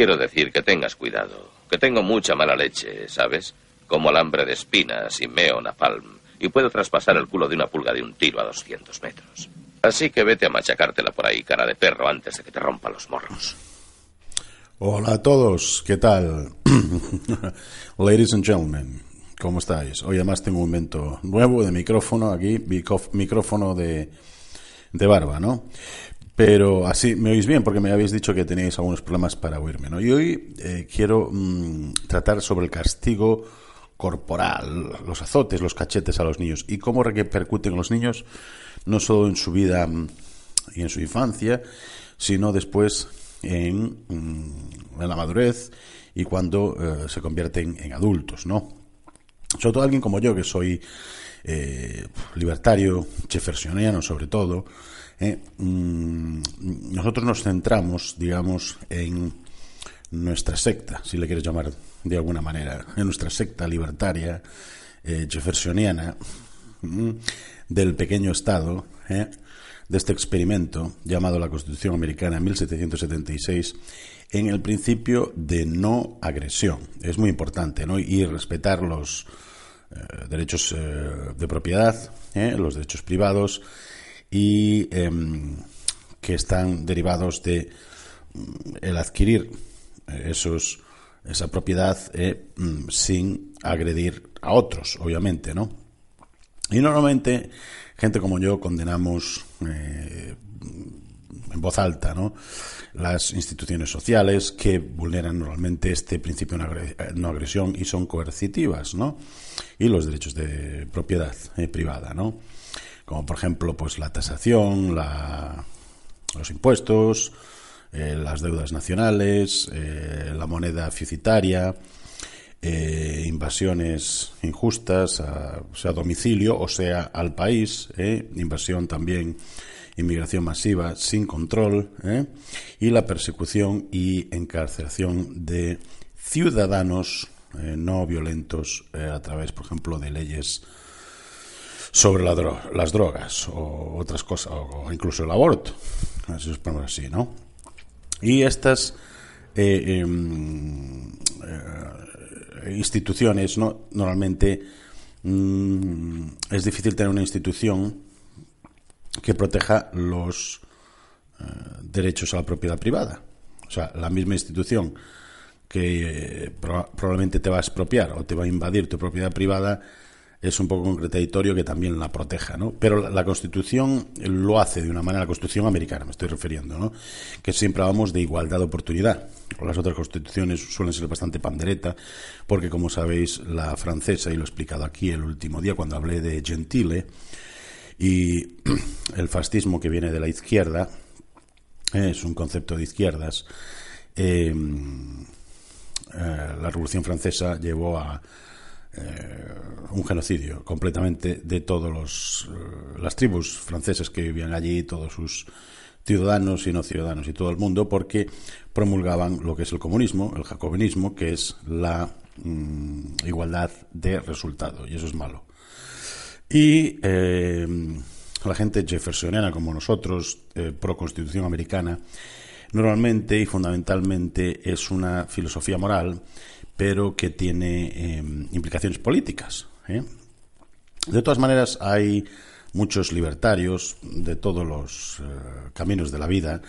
Quiero decir que tengas cuidado, que tengo mucha mala leche, ¿sabes? Como alambre de espinas y meo napalm, y puedo traspasar el culo de una pulga de un tiro a 200 metros. Así que vete a machacártela por ahí, cara de perro, antes de que te rompa los morros. Hola a todos, ¿qué tal? Ladies and gentlemen, ¿cómo estáis? Hoy además tengo un invento nuevo de micrófono aquí, micrófono de, de barba, ¿no? Pero así me oís bien porque me habéis dicho que tenéis algunos problemas para oírme, ¿no? Y hoy eh, quiero mm, tratar sobre el castigo corporal, los azotes, los cachetes a los niños y cómo repercuten los niños no solo en su vida mm, y en su infancia, sino después en, mm, la madurez y cuando eh, se convierten en adultos, ¿no? Sobre todo alguien como yo, que soy eh, libertario, jeffersoniano sobre todo, eh, mm, nosotros nos centramos, digamos, en nuestra secta, si le quieres llamar de alguna manera, en nuestra secta libertaria, eh, mm, del pequeño Estado, eh, de este experimento llamado la Constitución Americana en 1776, en el principio de no agresión. Es muy importante, ¿no? Y respetar los derechos de propiedad, los derechos privados, y em, que están derivados de mm, el adquirir eh, esos esa propiedad eh, mm, sin agredir a otros, obviamente, ¿no? Y normalmente gente como yo condenamos eh, en voz alta, ¿no? Las instituciones sociales que vulneran normalmente este principio de no agresión y son coercitivas, ¿no? Y los derechos de propiedad privada, ¿no? como por ejemplo pues la tasación, los impuestos, eh, las deudas nacionales, eh, la moneda ficitaria, eh, invasiones injustas, a, sea domicilio o sea al país, invasión también, inmigración masiva sin control y la persecución y encarcelación de ciudadanos no violentos a través, por ejemplo, de leyes sobre las drogas o otras cosas, o incluso el aborto, así así, ¿no? Y estas eh, em, eh, instituciones, ¿no? Normalmente mm, es difícil tener una institución que proteja los eh, derechos a la propiedad privada. O sea, la misma institución que probablemente te va a expropiar o te va a invadir tu propiedad privada es un poco concretatorio que también la proteja, ¿no? Pero la, Constitución lo hace de una manera, la Constitución americana me estoy refiriendo, ¿no? Que siempre hablamos de igualdad de oportunidad. Las otras constituciones suelen ser bastante pandereta, porque como sabéis, la francesa, y lo he explicado aquí el último día cuando hablé de Gentile, y el fascismo que viene de la izquierda, es un concepto de izquierdas, eh, eh, la Revolución Francesa llevó a eh, un genocidio completamente de eh, las tribus francesas que vivían allí, todos sus ciudadanos y no ciudadanos y todo el mundo, porque promulgaban lo que es el comunismo, el jacobinismo, que es la mm, igualdad de resultado, y eso es malo. Y eh, la gente jeffersoniana como nosotros, pro constitución americana, normalmente y fundamentalmente es una filosofía moral pero que tiene em, implicaciones políticas. ¿eh? De todas maneras, hay muchos libertarios de todos los eh, caminos de la vida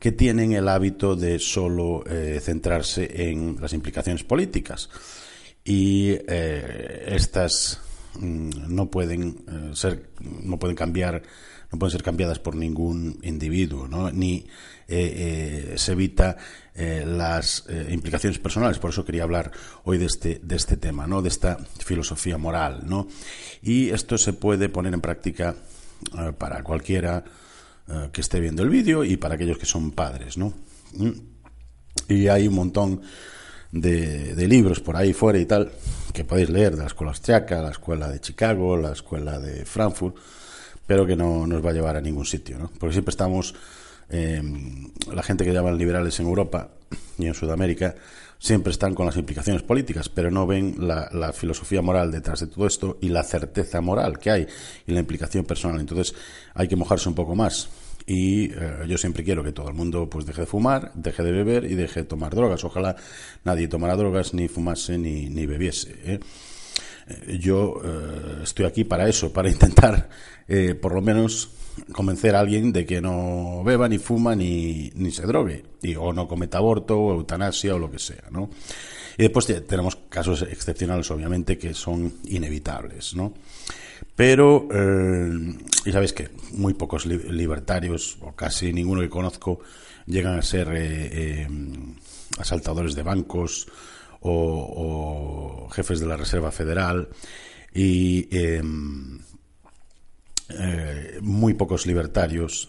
que tienen el hábito de solo eh, centrarse en las implicaciones políticas y estas no pueden ser no pueden cambiar no pueden ser cambiadas por ningún individuo ¿no? ni se evita eh, las eh, implicaciones personales. Por eso quería hablar hoy de este, de este tema, ¿no? de esta filosofía moral. ¿no? Y esto se puede poner en práctica eh, para cualquiera que esté viendo el vídeo y para aquellos que son padres. ¿no? Mm. Y hay un montón de, de, libros por ahí fuera y tal que podéis leer de la escuela austriaca, la escuela de Chicago, la escuela de Frankfurt, pero que no nos va a llevar a ningún sitio, ¿no? porque siempre estamos Em, la gente que llaman liberales en Europa y en Sudamérica siempre están con las implicaciones políticas, pero no ven la, filosofía moral detrás de todo esto y la certeza moral que hay y la implicación personal. Entonces hay que mojarse un poco más y eh, yo siempre quiero que todo el mundo pues deje de fumar, deje de beber y deje de tomar drogas. Ojalá nadie tomara drogas, ni fumase, ni, ni bebiese. ¿eh? Eh, yo estoy aquí para eso, para intentar por lo menos convencer a alguien de que no beba, ni fuma, ni, ni se drogue, y, o no cometa aborto, o eutanasia, o lo que sea, ¿no? Y después tenemos casos excepcionales, obviamente, que son inevitables, ¿no? Pero, eh, y sabéis que muy pocos libertarios, o casi ninguno que conozco, llegan a ser eh, eh, asaltadores de bancos o, jefes de la Reserva Federal. Y muy pocos libertarios,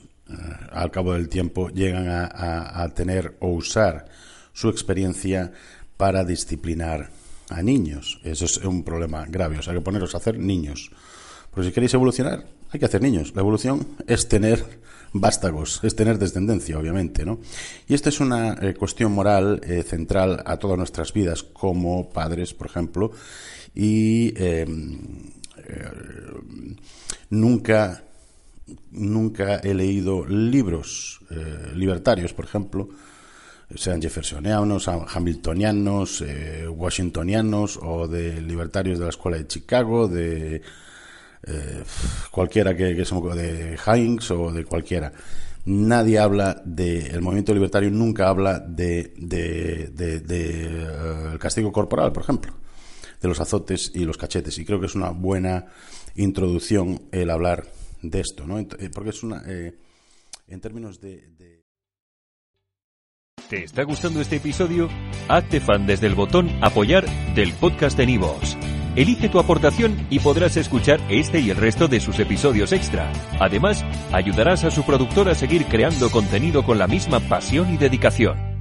al cabo del tiempo, llegan a tener o usar su experiencia para disciplinar a niños. Eso es un problema grave. O sea, hay que poneros a hacer niños. Pero si queréis evolucionar, hay que hacer niños. La evolución es tener vástagos, es tener descendencia, obviamente, ¿no? Y esta es una eh, cuestión moral eh, central a todas nuestras vidas como padres, por ejemplo, y em, eh, nunca, nunca he leído libros libertarios, por ejemplo, sean jeffersonianos, hamiltonianos, washingtonianos o de libertarios de la Escuela de Chicago, de eh, cualquiera que, que somos de Heinz o de cualquiera. Nadie habla de, el movimiento libertario nunca habla de, de, eh, el castigo corporal, por ejemplo, de los azotes y los cachetes. Y creo que es una buena introducción el hablar de esto, ¿no? Eh, porque es una, en términos de, ¿Te está gustando este episodio? Hazte fan desde el botón apoyar del podcast de Nivos. Elige tu aportación y podrás escuchar este y el resto de sus episodios extra. Además, ayudarás a su productor a seguir creando contenido con la misma pasión y dedicación.